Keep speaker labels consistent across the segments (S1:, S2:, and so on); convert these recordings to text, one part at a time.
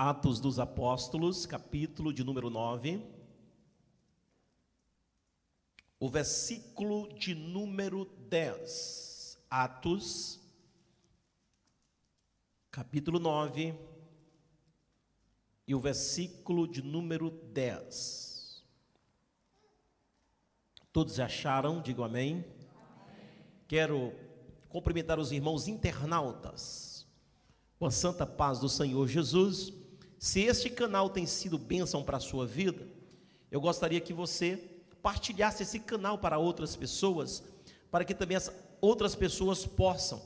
S1: Atos dos Apóstolos, capítulo de número 9. O versículo de número 10. Atos, capítulo 9. E o versículo de número 10. Todos acharam? Digam amém. Quero cumprimentar os irmãos internautas com a santa paz do Senhor Jesus. Se este canal tem sido bênção para a sua vida, eu gostaria que você partilhasse esse canal para outras pessoas, para que também as outras pessoas possam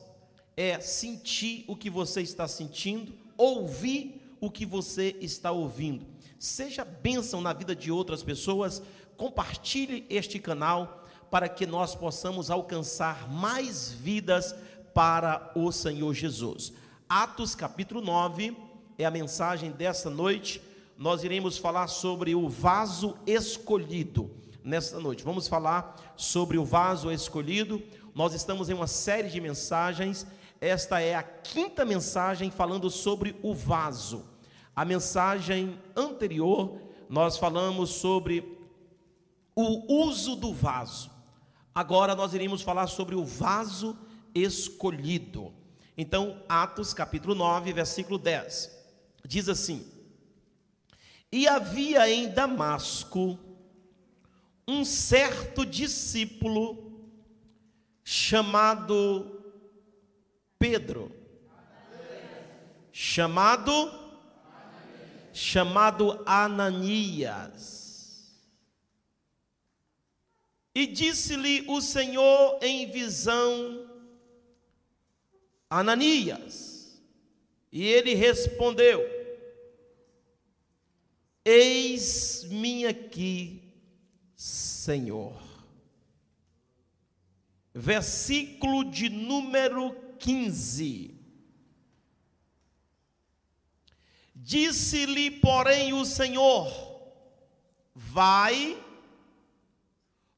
S1: é sentir o que você está sentindo, ouvir o que você está ouvindo. Seja bênção na vida de outras pessoas, compartilhe este canal para que nós possamos alcançar mais vidas para o Senhor Jesus. Atos capítulo 9 é a mensagem dessa noite. Nós iremos falar sobre o vaso escolhido nesta noite. Vamos falar sobre o vaso escolhido. Nós estamos em uma série de mensagens. Esta é a quinta mensagem falando sobre o vaso. A mensagem anterior nós falamos sobre o uso do vaso. Agora nós iremos falar sobre o vaso escolhido. Então, Atos capítulo 9, versículo 10 diz assim: E havia em Damasco um certo discípulo chamado Pedro, chamado chamado Ananias. E disse-lhe o Senhor em visão, Ananias. E ele respondeu: Eis-me aqui, Senhor. Versículo de número 15. Disse-lhe, porém, o Senhor: Vai,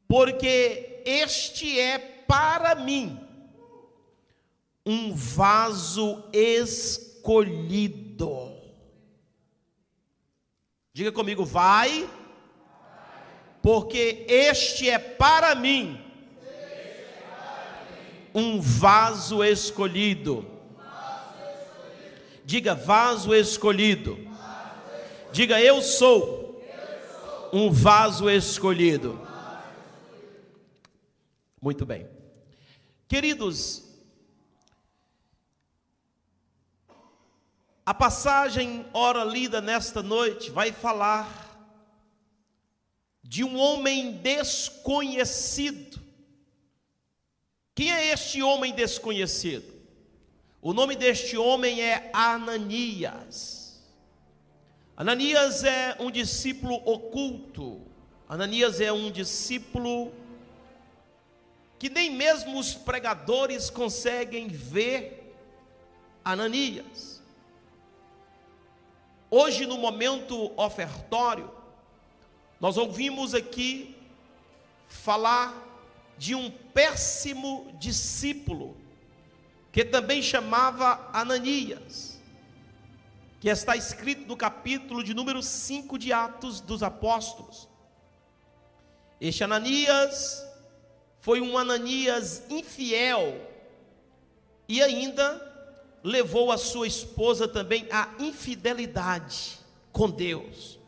S1: porque este é para mim um vaso escolhido escolhido. Diga comigo, vai, porque este é para mim um vaso escolhido. Diga, vaso escolhido. Diga, eu sou um vaso escolhido. Muito bem. Queridos, A passagem, ora lida nesta noite, vai falar de um homem desconhecido. Quem é este homem desconhecido? O nome deste homem é Ananias. Ananias é um discípulo oculto. Ananias é um discípulo que nem mesmo os pregadores conseguem ver Ananias. Hoje, no momento ofertório, nós ouvimos aqui falar de um péssimo discípulo, que também chamava Ananias, que está escrito no capítulo de número 5 de Atos dos Apóstolos. Este Ananias foi um Ananias infiel e ainda levou a sua esposa também à infidelidade com Deus.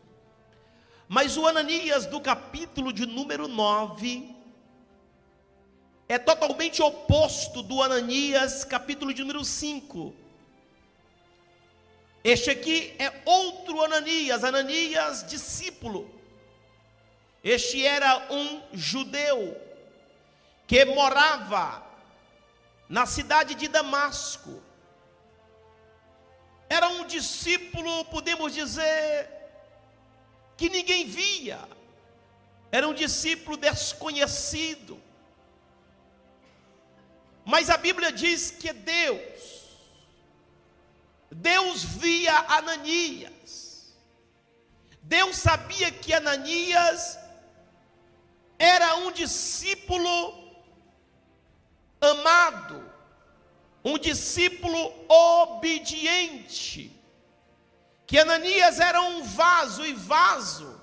S1: Mas o Ananias do capítulo de número 9 é totalmente oposto do Ananias capítulo de número 5. Este aqui é outro Ananias, Ananias discípulo. Este era um judeu que morava na cidade de Damasco. Era um discípulo, podemos dizer, que ninguém via. Era um discípulo desconhecido. Mas a Bíblia diz que Deus, Deus via Ananias. Deus sabia que Ananias era um discípulo amado, um discípulo obediente, que Ananias era um vaso e vaso,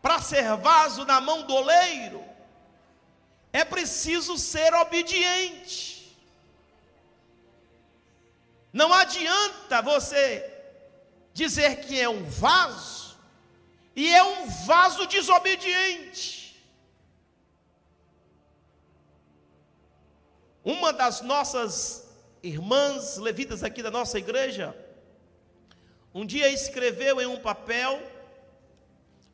S1: para ser vaso na mão do oleiro, é preciso ser obediente. Não adianta você dizer que é um vaso e é um vaso desobediente. Uma das nossas irmãs levitas aqui da nossa igreja, um dia escreveu em um papel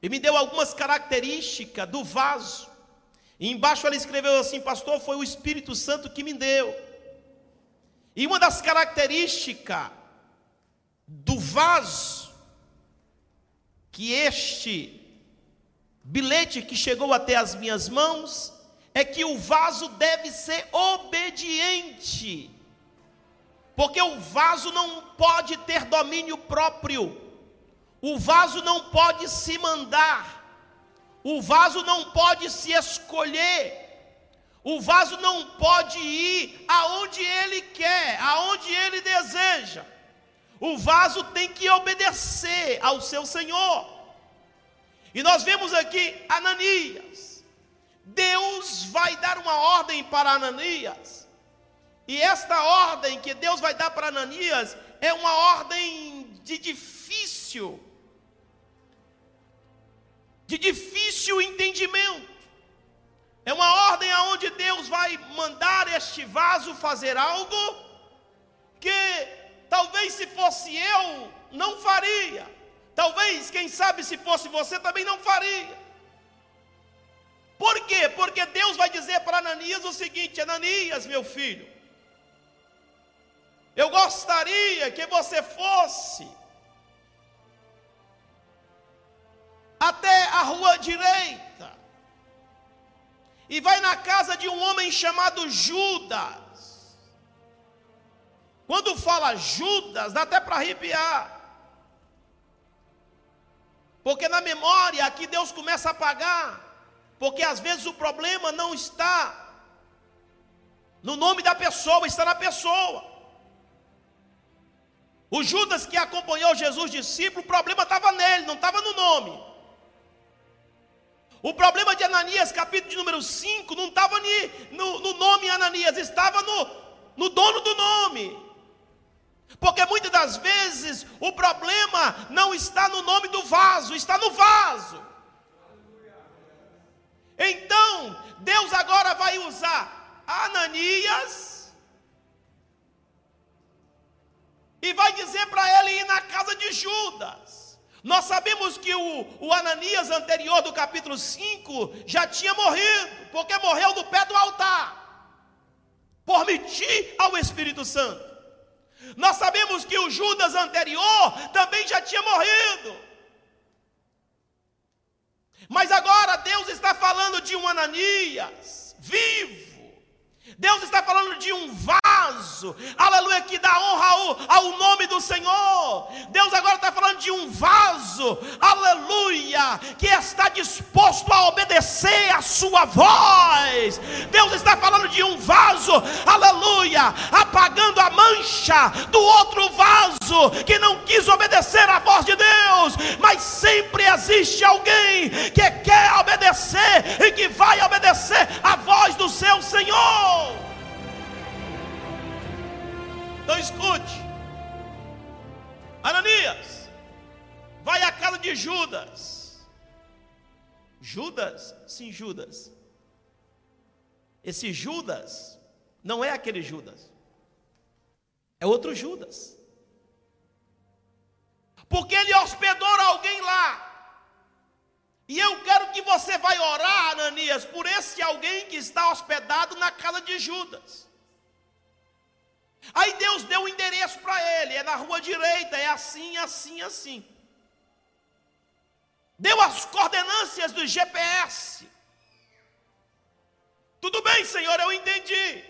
S1: e me deu algumas características do vaso. E embaixo ela escreveu assim: Pastor, foi o Espírito Santo que me deu. E uma das características do vaso que este bilhete que chegou até as minhas mãos é que o vaso deve ser obediente. Porque o vaso não pode ter domínio próprio. O vaso não pode se mandar. O vaso não pode se escolher. O vaso não pode ir aonde ele quer, aonde ele deseja. O vaso tem que obedecer ao seu Senhor. E nós vemos aqui Ananias. Deus vai dar uma ordem para Ananias. E esta ordem que Deus vai dar para Ananias é uma ordem de difícil, de difícil entendimento. É uma ordem aonde Deus vai mandar este vaso fazer algo que talvez se fosse eu não faria. Talvez, quem sabe, se fosse você também não faria. Por quê? Porque Deus vai dizer para Ananias o seguinte: Ananias, meu filho, eu gostaria que você fosse até a rua direita e vai na casa de um homem chamado Judas. Quando fala Judas, dá até para arrepiar. Porque na memória aqui Deus começa a apagar. Porque às vezes o problema não está no nome da pessoa, está na pessoa. O Judas que acompanhou Jesus discípulo, o problema estava nele, não estava no nome. O problema de Ananias, capítulo de número 5, não estava no, no, nome Ananias, estava no, no dono do nome. Porque muitas das vezes o problema não está no nome do vaso, está no vaso. Então, Deus agora vai usar Ananias e vai dizer para ele ir na casa de Judas. Nós sabemos que o, o Ananias anterior do capítulo 5 já tinha morrido, porque morreu no pé do altar, por mentir ao Espírito Santo. Nós sabemos que o Judas anterior também já tinha morrido. Mas agora Deus está falando de um Ananias vivo Deus está falando de um vaso, aleluia, que dá honra ao, ao nome do Senhor. Deus agora está falando de um vaso, aleluia, que está disposto a obedecer a sua voz. Deus está falando de um vaso, aleluia, apagando a mancha do outro vaso que não quis obedecer à voz de Deus, mas sempre existe alguém que quer obedecer e que vai obedecer à voz do seu Senhor. Então escute. Ananias, vai à casa de Judas. Judas? Sim, Judas. Esse Judas não é aquele Judas. É outro Judas. Porque ele hospedou alguém lá. E eu quero que você vai orar, Ananias, por esse alguém que está hospedado na casa de Judas. Aí Deus deu o um endereço para ele, é na rua direita, é assim, assim, assim. Deu as coordenâncias do GPS. Tudo bem, Senhor, eu entendi.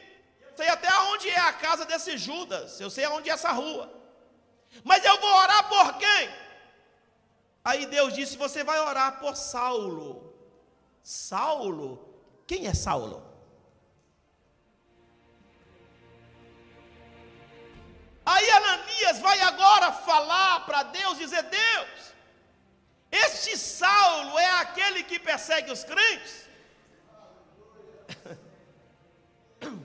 S1: Sei até onde é a casa desse Judas, eu sei aonde é essa rua. Mas eu vou orar por quem? Aí Deus disse: Você vai orar por Saulo. Saulo? Quem é Saulo? Aí Ananias vai agora falar para Deus, dizer: Deus, este Saulo é aquele que persegue os crentes?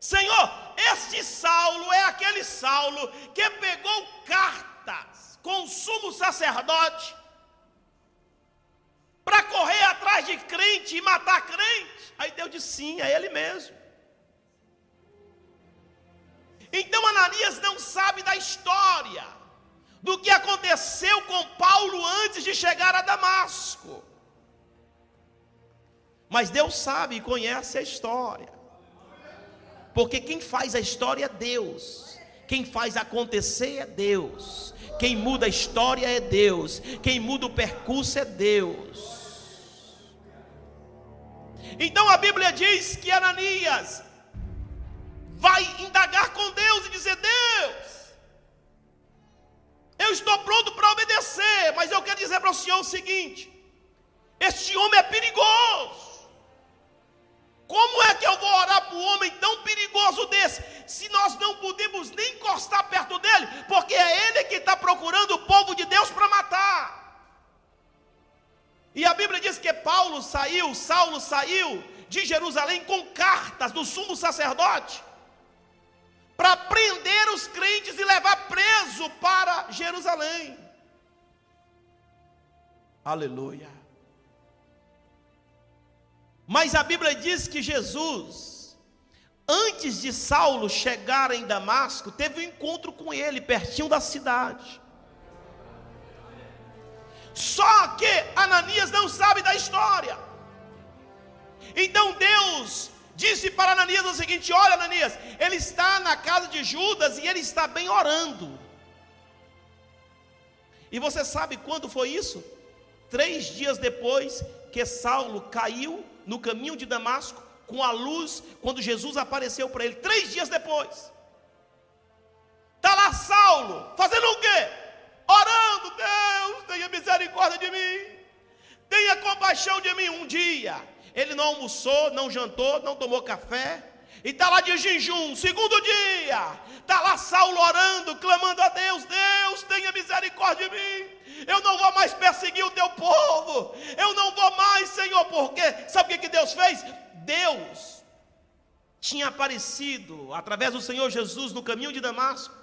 S1: Senhor, este Saulo é aquele Saulo que pegou cartas com o sumo sacerdote para correr atrás de crente e matar crente. Aí Deus disse: sim, é ele mesmo. Então Ananias não sabe da história, do que aconteceu com Paulo antes de chegar a Damasco. Mas Deus sabe e conhece a história. Porque quem faz a história é Deus. Quem faz acontecer é Deus. Quem muda a história é Deus. Quem muda o percurso é Deus. Então a Bíblia diz que Ananias vai indagar com Deus e dizer: Deus, eu estou pronto para obedecer, mas eu quero dizer para o Senhor o seguinte: este homem é perigoso. Como é que eu vou orar para um homem tão perigoso desse, se nós não podemos nem encostar perto dele, porque é ele que está procurando o povo de Deus para matar? E a Bíblia diz que Paulo saiu, Saulo saiu de Jerusalém com cartas do sumo sacerdote para prender os crentes e levar preso para Jerusalém. Aleluia. Mas a Bíblia diz que Jesus, antes de Saulo chegar em Damasco, teve um encontro com ele, pertinho da cidade. Só que Ananias não sabe da história. Então Deus disse para Ananias o seguinte: Olha, Ananias, ele está na casa de Judas e ele está bem orando. E você sabe quando foi isso? Três dias depois que Saulo caiu no caminho de Damasco com a luz, quando Jesus apareceu para ele, três dias depois. Está lá Saulo, fazendo o quê? Orando, Deus, tenha misericórdia de mim, tenha compaixão de mim. Um dia, ele não almoçou, não jantou, não tomou café, e está lá de jejum, segundo dia, está lá Saulo orando, clamando a Deus: Deus, tenha misericórdia de mim, eu não vou mais perseguir o teu povo, eu não vou mais, Senhor, porque sabe o que Deus fez? Deus tinha aparecido através do Senhor Jesus no caminho de Damasco,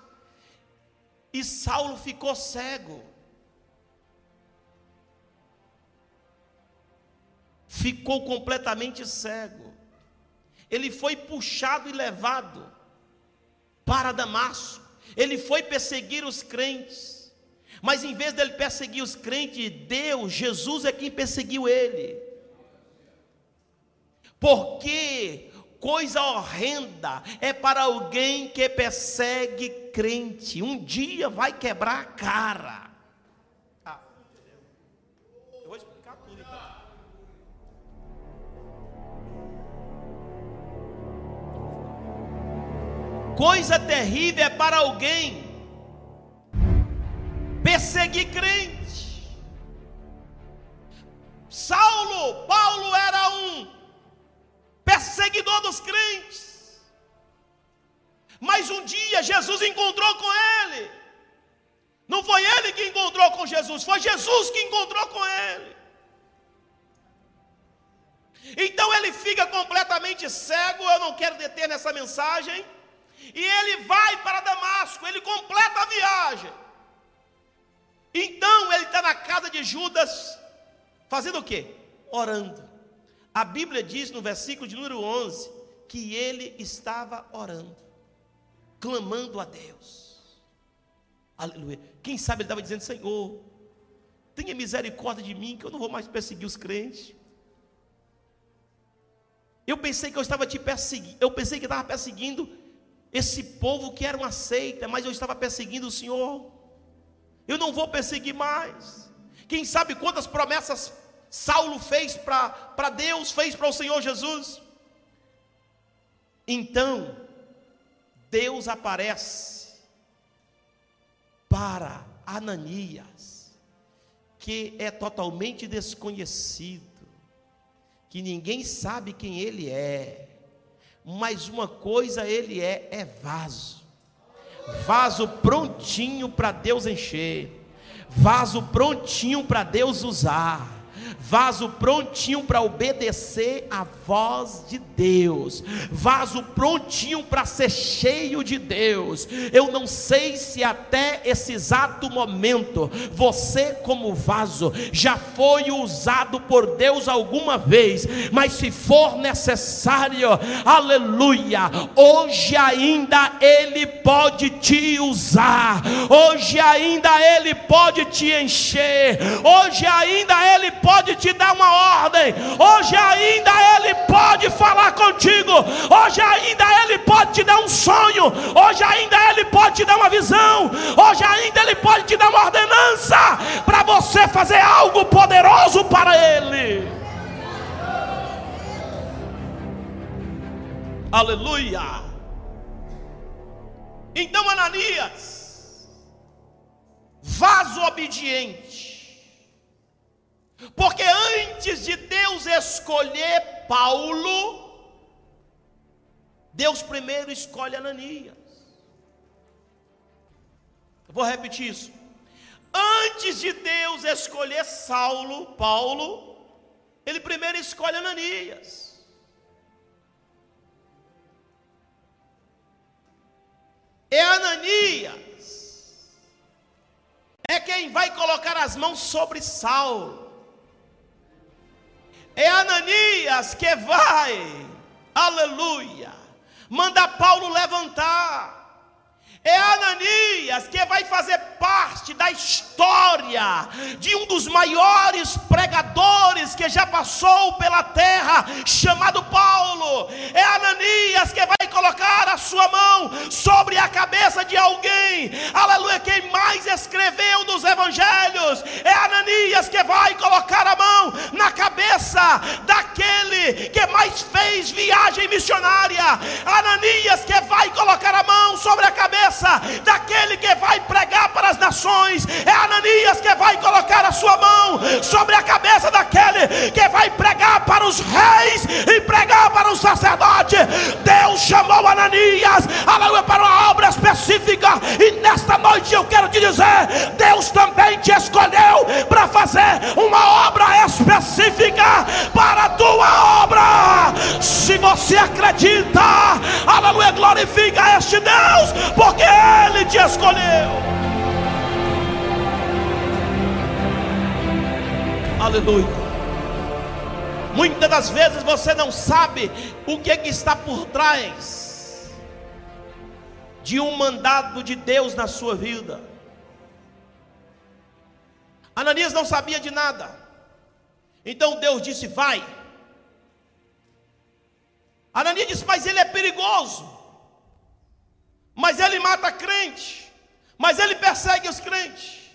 S1: e Saulo ficou cego. Ficou completamente cego. Ele foi puxado e levado para Damasco. Ele foi perseguir os crentes. Mas em vez dele perseguir os crentes, Deus, Jesus é quem perseguiu ele. Porque coisa horrenda é para alguém que persegue crente. Um dia vai quebrar a cara. Coisa terrível é para alguém perseguir crente. Saulo, Paulo era um perseguidor dos crentes. Mas um dia Jesus encontrou com ele. Não foi ele que encontrou com Jesus, foi Jesus que encontrou com ele. Então ele fica completamente cego. Eu não quero deter nessa mensagem. E ele vai para Damasco, ele completa a viagem. Então ele está na casa de Judas, fazendo o quê? Orando. A Bíblia diz no versículo de número 11 que ele estava orando, clamando a Deus. Aleluia. Quem sabe ele estava dizendo: Senhor, tenha misericórdia de mim, que eu não vou mais perseguir os crentes. Eu pensei que eu estava te perseguindo, eu pensei que estava perseguindo esse povo que era uma seita, mas eu estava perseguindo o Senhor. Eu não vou perseguir mais. Quem sabe quantas promessas Saulo fez para Deus, fez para o Senhor Jesus. Então, Deus aparece para Ananias, que é totalmente desconhecido, que ninguém sabe quem ele é mas uma coisa ele é, é vaso. vaso prontinho para Deus encher, vaso prontinho para Deus usar vaso prontinho para obedecer a voz de Deus, vaso prontinho para ser cheio de Deus. Eu não sei se até esse exato momento você, como vaso, já foi usado por Deus alguma vez, mas se for necessário, aleluia, hoje ainda Ele pode te usar, hoje ainda Ele pode te encher, hoje ainda Ele pode pode te dar uma ordem, hoje ainda Ele pode falar contigo, hoje ainda Ele pode te dar um sonho, hoje ainda Ele pode te dar uma visão, hoje ainda Ele pode te dar uma ordenança para você fazer algo poderoso para Ele. Aleluia. Então Ananias, vaso obediente, porque antes de Deus escolher Paulo, Deus primeiro escolhe Ananias. Eu vou repetir isso. Antes de Deus escolher Saulo, Paulo, ele primeiro escolhe Ananias. É Ananias, é quem vai colocar as mãos sobre Saulo. É Ananias que vai, aleluia, manda Paulo levantar. É Ananias que vai fazer parte da história de um dos maiores pregadores que já passou pela terra, chamado Paulo. É Ananias que vai colocar a sua mão sobre a cabeça de alguém, aleluia. Quem mais escreveu nos evangelhos é Ananias que vai colocar a mão na cabeça daquele que mais fez viagem missionária. Ananias que vai a sua mão sobre a cabeça daquele que vai pregar para os reis e pregar para os sacerdotes. Deus chamou Ananias, aleluia, para uma obra específica. E nesta noite eu quero te dizer: Deus também te escolheu para fazer uma obra específica para a tua obra. Se você acredita, aleluia, glorifica este Deus, porque Ele te escolheu. Aleluia. Muitas das vezes você não sabe o que, é que está por trás de um mandado de Deus na sua vida. Ananias não sabia de nada. Então Deus disse: Vai. Ananias disse: Mas ele é perigoso. Mas ele mata crente. Mas ele persegue os crentes.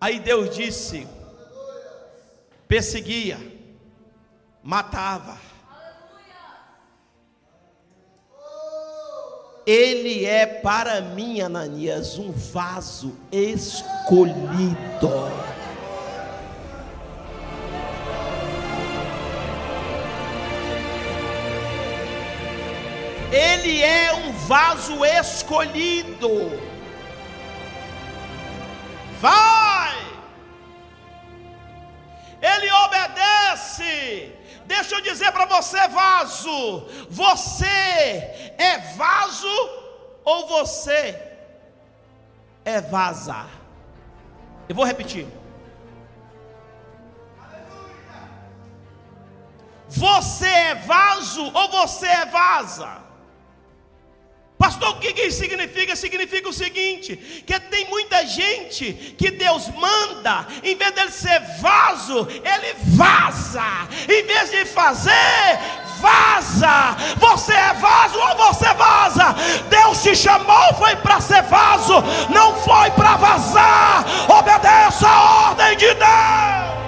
S1: Aí Deus disse: perseguia, matava. Ele é para mim, Ananias, um vaso escolhido. Ele é um vaso escolhido. Deixa eu dizer para você, vaso: você é vaso ou você é vaza? Eu vou repetir. Você é vaso ou você é vaza? Pastor, o que isso significa? Significa o seguinte: que tem muita gente que Deus manda, em vez dele ser vaso, ele vaza, em vez de fazer, vaza. Você é vaso ou você vaza? Deus te chamou, foi para ser vaso, não foi para vazar. Obedeça a ordem de Deus.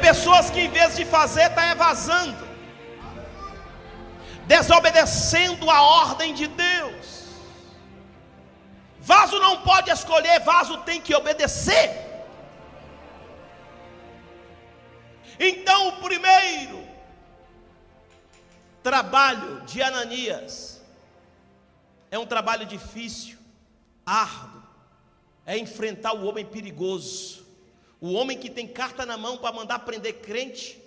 S1: pessoas que em vez de fazer, estão tá evasando, desobedecendo a ordem de Deus. Vaso não pode escolher, vaso tem que obedecer. Então, o primeiro trabalho de Ananias é um trabalho difícil, árduo, é enfrentar o homem perigoso o homem que tem carta na mão para mandar prender crente,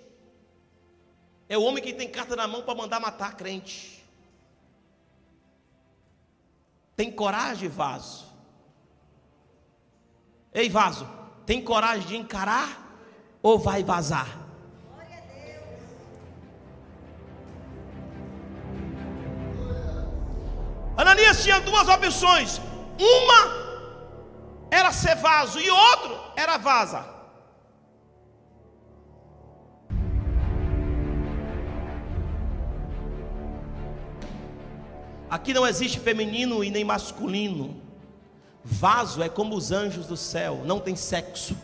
S1: é o homem que tem carta na mão para mandar matar crente. Tem coragem, vaso? Ei, vaso, tem coragem de encarar ou vai vazar? Ananias tinha duas opções: uma era ser vaso e outro era vaza. Aqui não existe feminino e nem masculino. Vaso é como os anjos do céu, não tem sexo.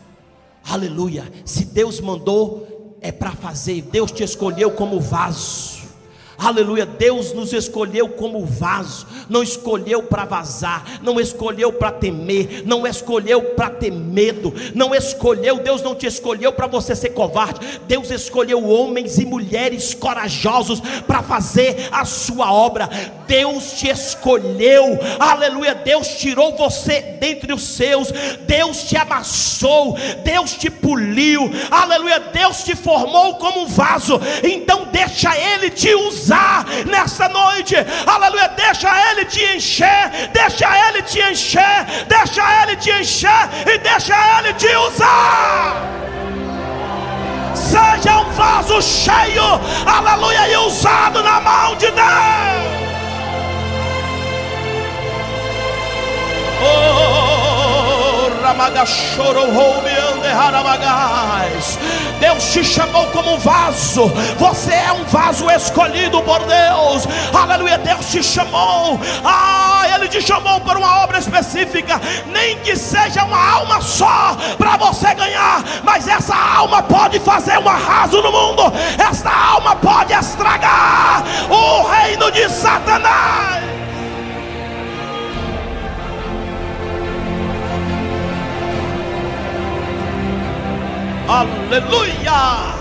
S1: Aleluia. Se Deus mandou, é para fazer. Deus te escolheu como vaso. Aleluia, Deus nos escolheu como vaso, não escolheu para vazar, não escolheu para temer, não escolheu para ter medo, não escolheu, Deus não te escolheu para você ser covarde, Deus escolheu homens e mulheres corajosos para fazer a sua obra. Deus te escolheu, aleluia, Deus tirou você dentre os seus, Deus te amassou, Deus te poliu, aleluia, Deus te formou como um vaso, então deixa Ele te usar usar nessa noite. Aleluia. Deixa Ele te encher. Deixa Ele te encher. Deixa Ele te encher. E deixa Ele te usar. Seja um vaso cheio. Aleluia. E usado na mão de Deus. Oh. Deus te chamou como um vaso. Você é um vaso escolhido por Deus. Aleluia. Deus te chamou. Ah, Ele te chamou para uma obra específica. Nem que seja uma alma só para você ganhar. Mas essa alma pode fazer um arraso no mundo. Essa alma pode estragar o reino de Satanás. Aleluia!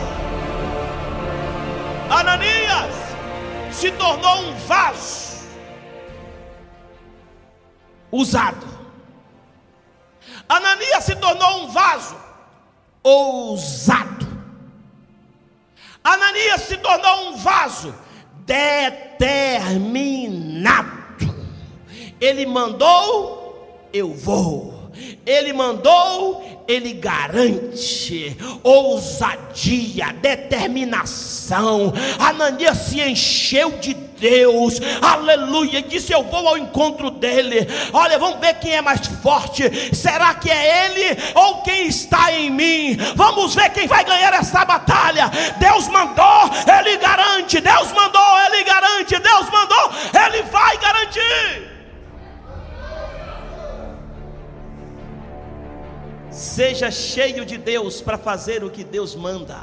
S1: Ananias se tornou um vaso usado. Ananias se tornou um vaso ousado. Ananias se tornou um vaso determinado. Ele mandou, eu vou. Ele mandou, ele garante ousadia, determinação. Ananias se encheu de Deus, aleluia, e disse: Eu vou ao encontro dele. Olha, vamos ver quem é mais forte. Será que é ele ou quem está em mim? Vamos ver quem vai ganhar essa batalha. Deus mandou, ele garante. Deus mandou, ele garante. Deus mandou, ele vai garantir. Seja cheio de Deus para fazer o que Deus manda.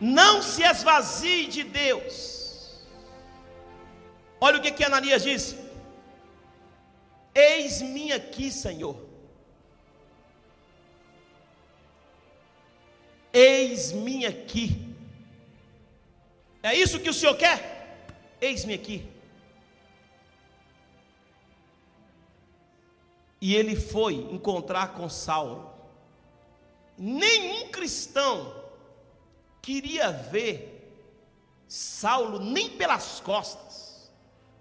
S1: Não se esvazie de Deus. Olha o que que Ananias disse: Eis-me aqui, Senhor. Eis-me aqui. É isso que o Senhor quer? Eis-me aqui. E ele foi encontrar com Saulo. Nenhum cristão queria ver Saulo nem pelas costas,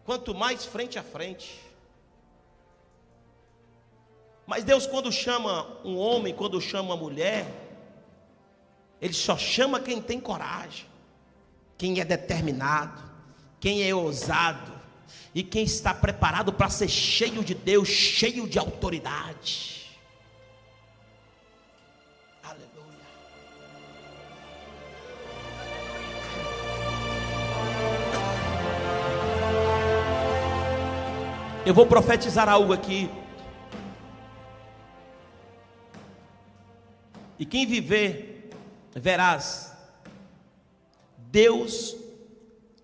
S1: quanto mais frente a frente. Mas Deus, quando chama um homem, quando chama uma mulher, Ele só chama quem tem coragem, quem é determinado, quem é ousado, e quem está preparado para ser cheio de Deus, cheio de autoridade. Aleluia. Eu vou profetizar algo aqui. E quem viver, verás, Deus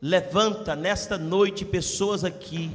S1: levanta nesta noite pessoas aqui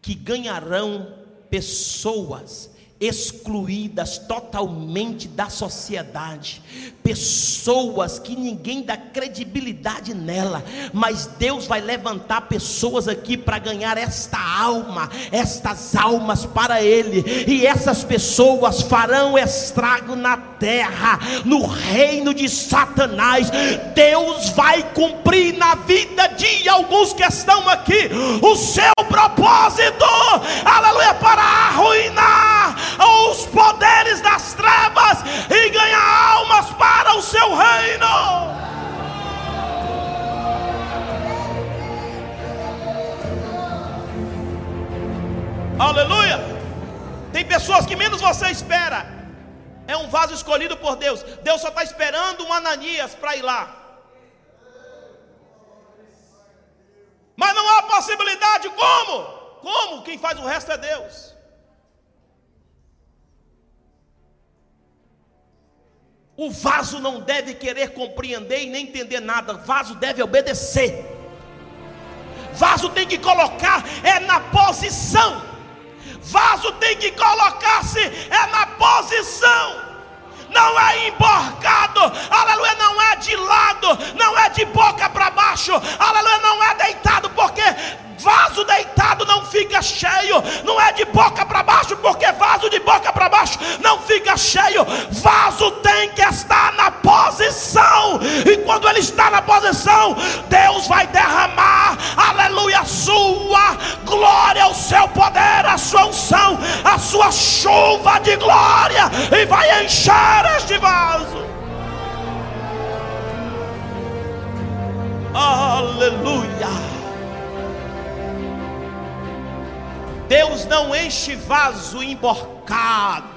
S1: que ganharão pessoas excluídas totalmente da sociedade, pessoas que ninguém dá credibilidade nela, mas Deus vai levantar pessoas aqui para ganhar esta alma, estas almas para Ele, e essas pessoas farão estrago na terra, no reino de Satanás. Deus vai cumprir na vida de alguns que estão aqui o seu propósito, aleluia, para arruinar os poderes das trevas e ganhar almas para o seu reino. Aleluia! Tem pessoas que menos você espera. É um vaso escolhido por Deus. Deus só está esperando um Ananias para ir lá. Mas não há possibilidade. Como? Como? Quem faz o resto é Deus. O vaso não deve querer compreender e nem entender nada. O vaso deve obedecer. Vaso tem que colocar é na posição. Vaso tem que colocar-se é na posição não é emborcado, aleluia, não é de lado, não é de boca para baixo, aleluia, não é deitado, porque vaso deitado não fica cheio, não é de boca para baixo, porque vaso de boca para baixo cheio, vaso tem que estar na posição, e quando ele está na posição, Deus vai derramar, aleluia, a sua glória, o seu poder, a sua unção, a sua chuva de glória, e vai encher este vaso. Aleluia. Deus não enche vaso emborcado.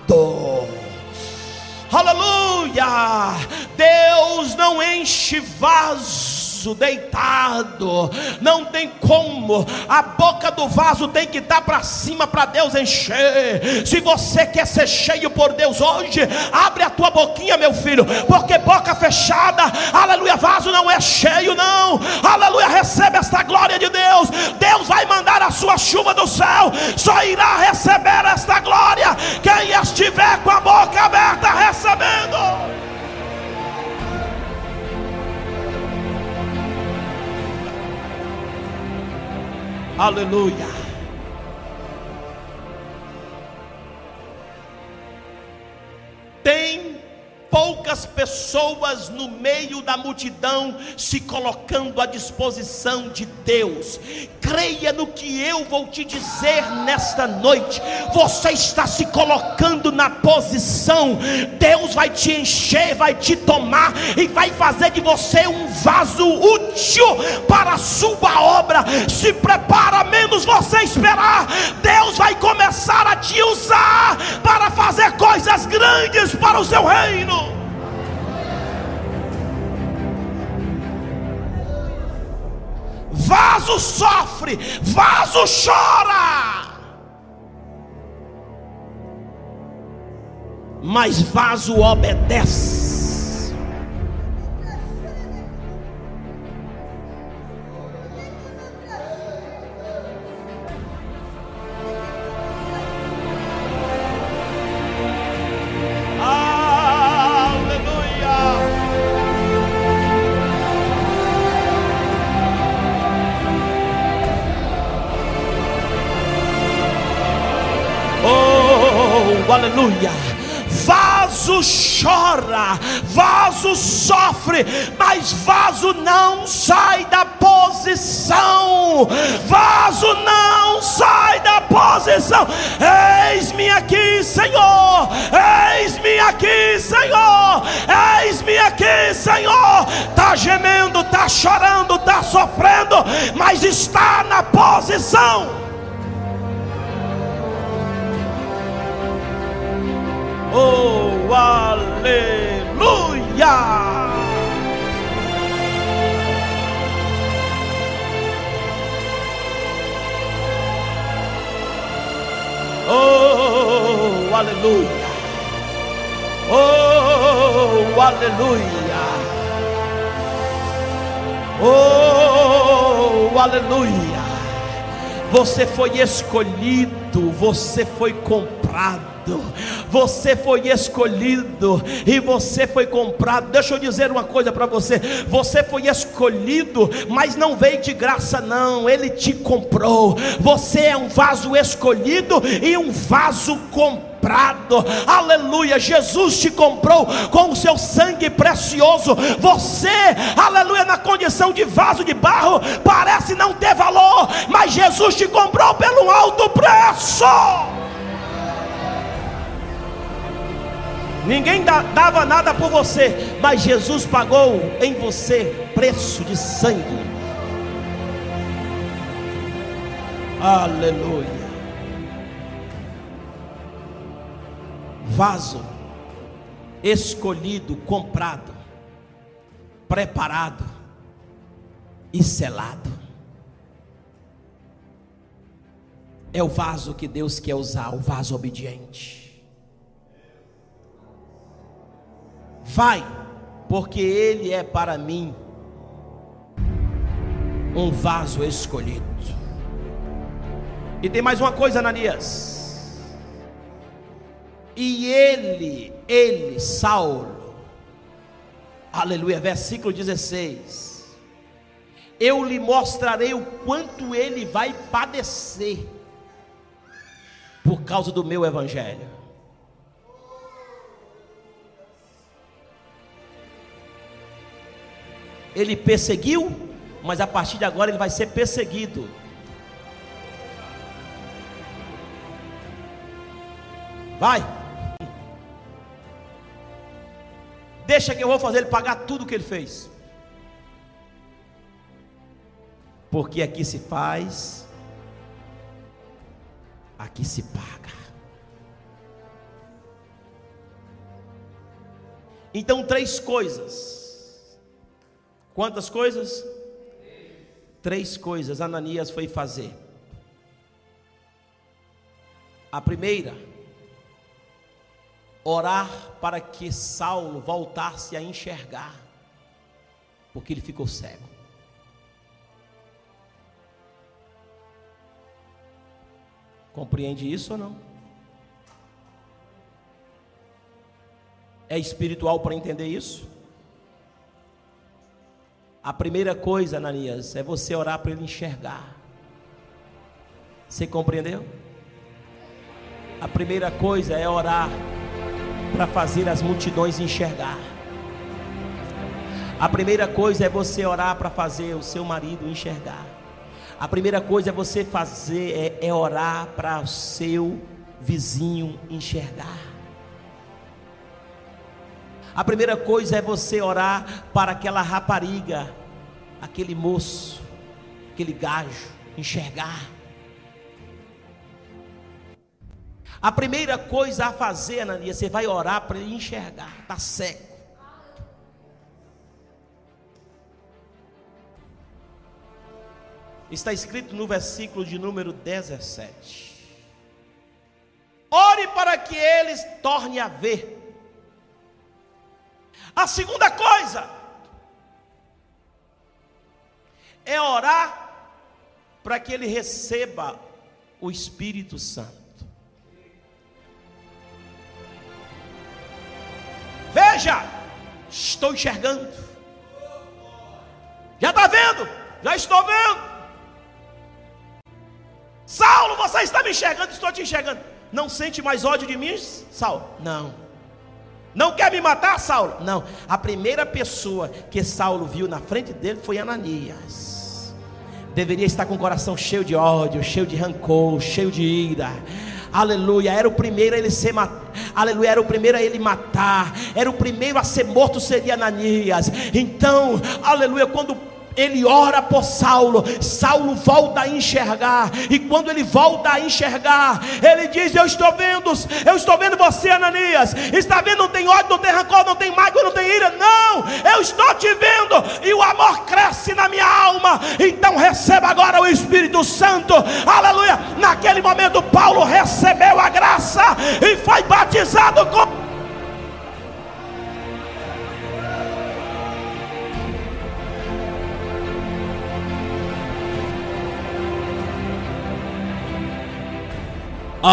S1: Aleluia! Deus não enche vaso deitado, não tem como, a boca do vaso tem que estar para cima para Deus encher. Se você quer ser cheio por Deus hoje, abre a tua boquinha, meu filho, porque boca fechada, aleluia, vaso não é cheio, não, aleluia, recebe esta glória de Deus. Deus vai mandar a sua chuva do céu, só irá receber esta glória quem estiver com a boca aberta recebendo. Aleluia. Tem poucas pessoas no meio da multidão se colocando à disposição de Deus. Creia no que eu vou te dizer nesta noite. Você está se colocando na posição. Deus vai te encher, vai te tomar e vai fazer de você um vaso útil para a sua obra. Se prepara, menos você esperar. Deus vai começar a te usar para fazer coisas grandes para o seu reino. Vaso sofre, vaso chora. Mas vaso obedece. Vaso não sai da posição. Eis-me aqui, Senhor. Eis-me aqui, Senhor. Eis-me aqui, Senhor. Está gemendo, está chorando, está sofrendo, mas está na posição. Oh, aleluia! Oh, aleluia! Oh, aleluia! Oh, aleluia! Você foi escolhido, você foi comprado comprado, você foi escolhido e você foi comprado. Deixa eu dizer uma coisa para você: você foi escolhido, mas não veio de graça, não, ele te comprou. Você é um vaso escolhido e um vaso comprado, aleluia. Jesus te comprou com o seu sangue precioso. Você, aleluia, na condição de vaso de barro, parece não ter valor, mas Jesus te comprou pelo alto preço. Ninguém dava nada por você, mas Jesus pagou em você preço de sangue. Aleluia. Vaso escolhido, comprado, preparado e selado. É o vaso que Deus quer usar, o vaso obediente. Vai, porque ele é para mim um vaso escolhido. E tem mais uma coisa, Ananias. E ele, ele, Saulo, aleluia, versículo 16. Eu lhe mostrarei o quanto ele vai padecer por causa do meu evangelho. Ele perseguiu, mas a partir de agora ele vai ser perseguido. Vai. Deixa que eu vou fazer ele pagar tudo o que ele fez. Porque aqui se faz, aqui se paga. Então, três coisas Quantas coisas? Três coisas Ananias foi fazer. A primeira, orar para que Saulo voltasse a enxergar, porque ele ficou cego. Compreende isso ou não? É espiritual para entender isso? A primeira coisa, Ananias, é você orar para ele enxergar. Você compreendeu? A primeira coisa é orar para fazer as multidões enxergar. A primeira coisa é você orar para fazer o seu marido enxergar. A primeira coisa é você fazer é, é orar para o seu vizinho enxergar. A primeira coisa é você orar para aquela rapariga, aquele moço, aquele gajo, enxergar. A primeira coisa a fazer, Ananias, você vai orar para ele enxergar, está cego. Está escrito no versículo de número 17. Ore para que eles tornem a ver. A segunda coisa é orar para que ele receba o Espírito Santo. Veja, estou enxergando. Já está vendo? Já estou vendo. Saulo, você está me enxergando? Estou te enxergando. Não sente mais ódio de mim, Saulo? Não. Não quer me matar, Saulo? Não. A primeira pessoa que Saulo viu na frente dele foi Ananias. Deveria estar com o coração cheio de ódio, cheio de rancor, cheio de ira. Aleluia, era o primeiro a ele ser Aleluia, era o primeiro a ele matar. Era o primeiro a ser morto seria Ananias. Então, aleluia, quando ele ora por Saulo, Saulo volta a enxergar, e quando ele volta a enxergar, ele diz: Eu estou vendo, eu estou vendo você, Ananias. Está vendo? Não tem ódio, não tem rancor, não tem mágoa, não tem ira. Não, eu estou te vendo, e o amor cresce na minha alma. Então receba agora o Espírito Santo, aleluia. Naquele momento, Paulo recebeu a graça e foi batizado com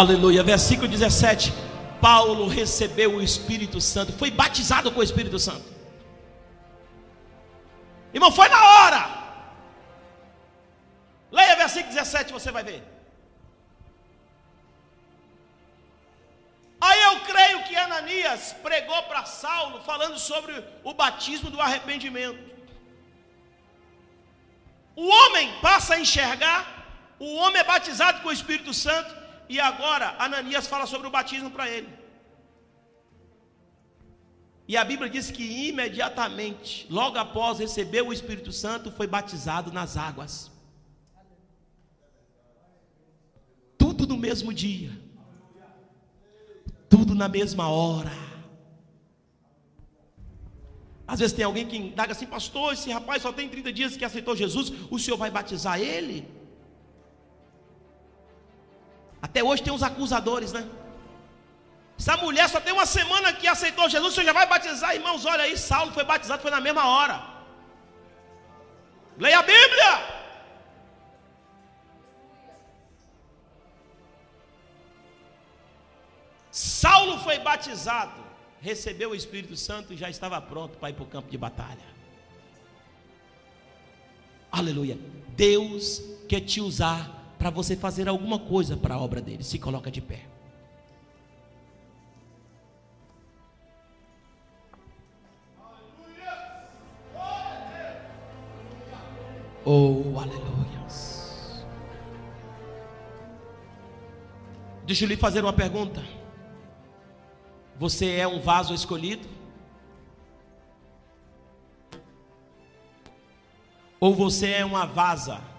S1: Aleluia. Versículo 17. Paulo recebeu o Espírito Santo, foi batizado com o Espírito Santo. Irmão, foi na hora. Leia versículo 17, você vai ver. Aí eu creio que Ananias pregou para Saulo, falando sobre o batismo do arrependimento. O homem passa a enxergar, o homem é batizado com o Espírito Santo, e agora Ananias fala sobre o batismo para ele. E a Bíblia diz que imediatamente, logo após receber o Espírito Santo, foi batizado nas águas. Tudo no mesmo dia, tudo na mesma hora. Às vezes tem alguém que indaga assim, pastor, esse rapaz só tem 30 dias que aceitou Jesus, o senhor vai batizar ele? Até hoje tem uns acusadores, né? Essa mulher só tem uma semana que aceitou Jesus, senhor já vai batizar, irmãos? Olha aí, Saulo foi batizado, foi na mesma hora. Leia a Bíblia. Saulo foi batizado, recebeu o Espírito Santo e já estava pronto para ir para o campo de batalha. Aleluia. Deus quer te usar para você fazer alguma coisa para a obra dele. Se coloca de pé. Oh, aleluia. Deixa eu lhe fazer uma pergunta. Você é um vaso escolhido? Ou você é uma vaza?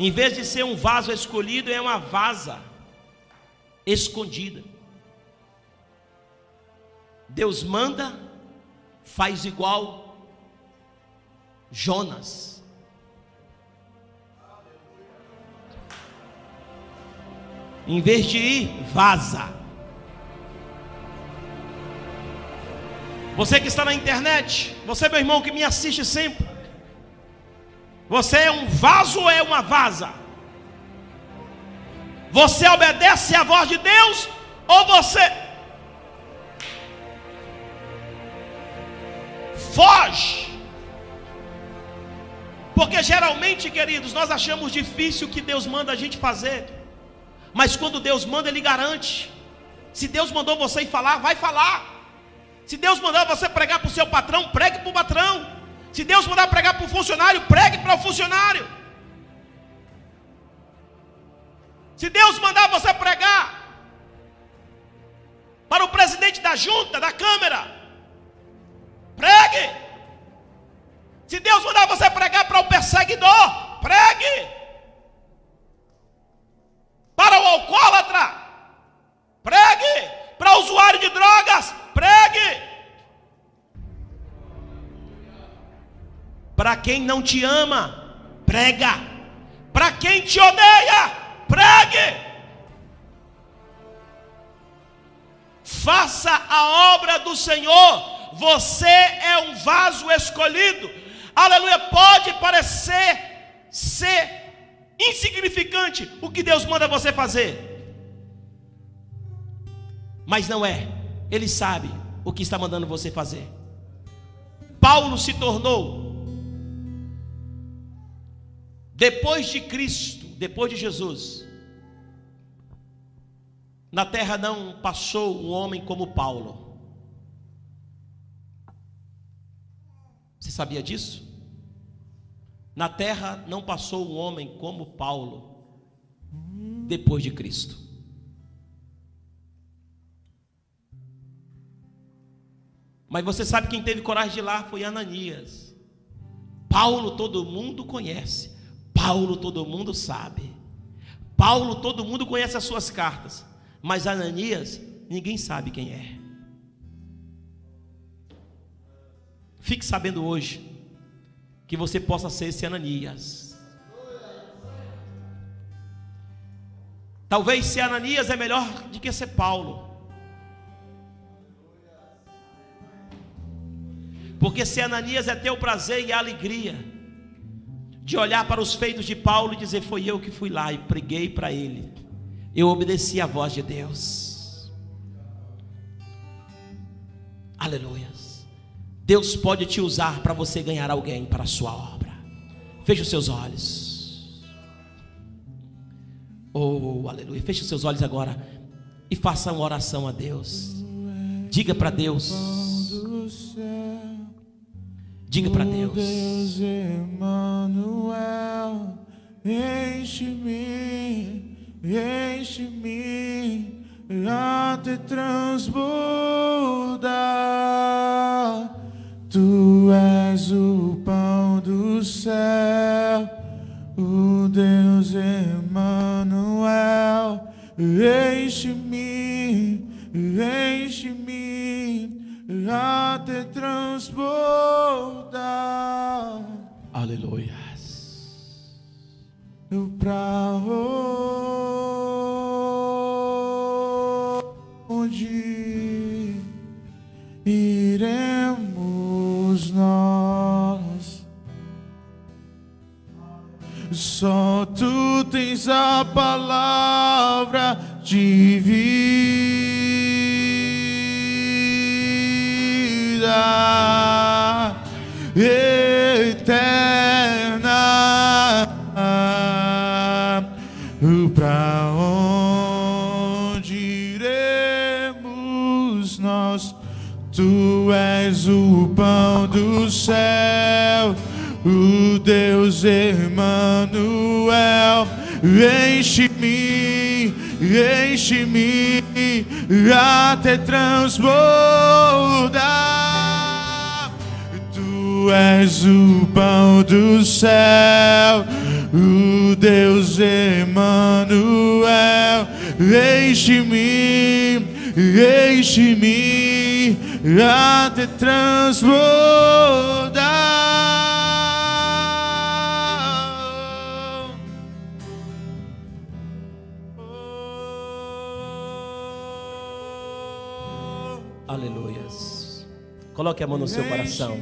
S1: Em vez de ser um vaso escolhido, é uma vaza escondida. Deus manda, faz igual Jonas. Em vez de ir, vaza. Você que está na internet, você meu irmão que me assiste sempre. Você é um vaso ou é uma vaza? Você obedece à voz de Deus ou você foge? Porque geralmente, queridos, nós achamos difícil o que Deus manda a gente fazer. Mas quando Deus manda, Ele garante. Se Deus mandou você ir falar, vai falar. Se Deus mandar você pregar para o seu patrão, pregue para o patrão. Se Deus mandar pregar para o funcionário, pregue para o funcionário. Se Deus mandar você pregar para o presidente da junta, da câmara, pregue. Se Deus mandar você pregar para o perseguidor, pregue para o alcoólatra, pregue, para o usuário de drogas, pregue. Para quem não te ama, prega. Para quem te odeia, pregue. Faça a obra do Senhor. Você é um vaso escolhido. Aleluia. Pode parecer ser insignificante o que Deus manda você fazer. Mas não é. Ele sabe o que está mandando você fazer. Paulo se tornou depois de Cristo, depois de Jesus. Na terra não passou um homem como Paulo. Você sabia disso? Na terra não passou um homem como Paulo depois de Cristo. Mas você sabe quem teve coragem de ir lá foi Ananias. Paulo todo mundo conhece. Paulo todo mundo sabe. Paulo todo mundo conhece as suas cartas. Mas Ananias, ninguém sabe quem é. Fique sabendo hoje que você possa ser esse Ananias. Talvez ser Ananias é melhor do que ser Paulo. Porque ser Ananias é ter o prazer e a alegria de olhar para os feitos de Paulo e dizer: Foi eu que fui lá e preguei para ele. Eu obedeci à voz de Deus. Aleluia. Deus pode te usar para você ganhar alguém para a sua obra. Feche os seus olhos. Oh, aleluia. Feche os seus olhos agora e faça uma oração a Deus. Diga para Deus. Diga para Deus.
S2: Deus Emmanuel, enche-me, enche-me até transbordar. Tu és o pão do céu, o Deus Emmanuel, enche-me, enche-me até transbordar.
S1: Aleluia.
S2: Pra onde iremos nós? Só tu tens a palavra de eterna. Pra onde iremos nós? Tu és o pão do céu, o Deus Emmanuel. Enche-me, enche-me até transbordar. És o pão do céu, o Deus Emmanuel. Enche-me, enche-me até transbordar.
S1: Aleluias. Coloque a mão no seu coração.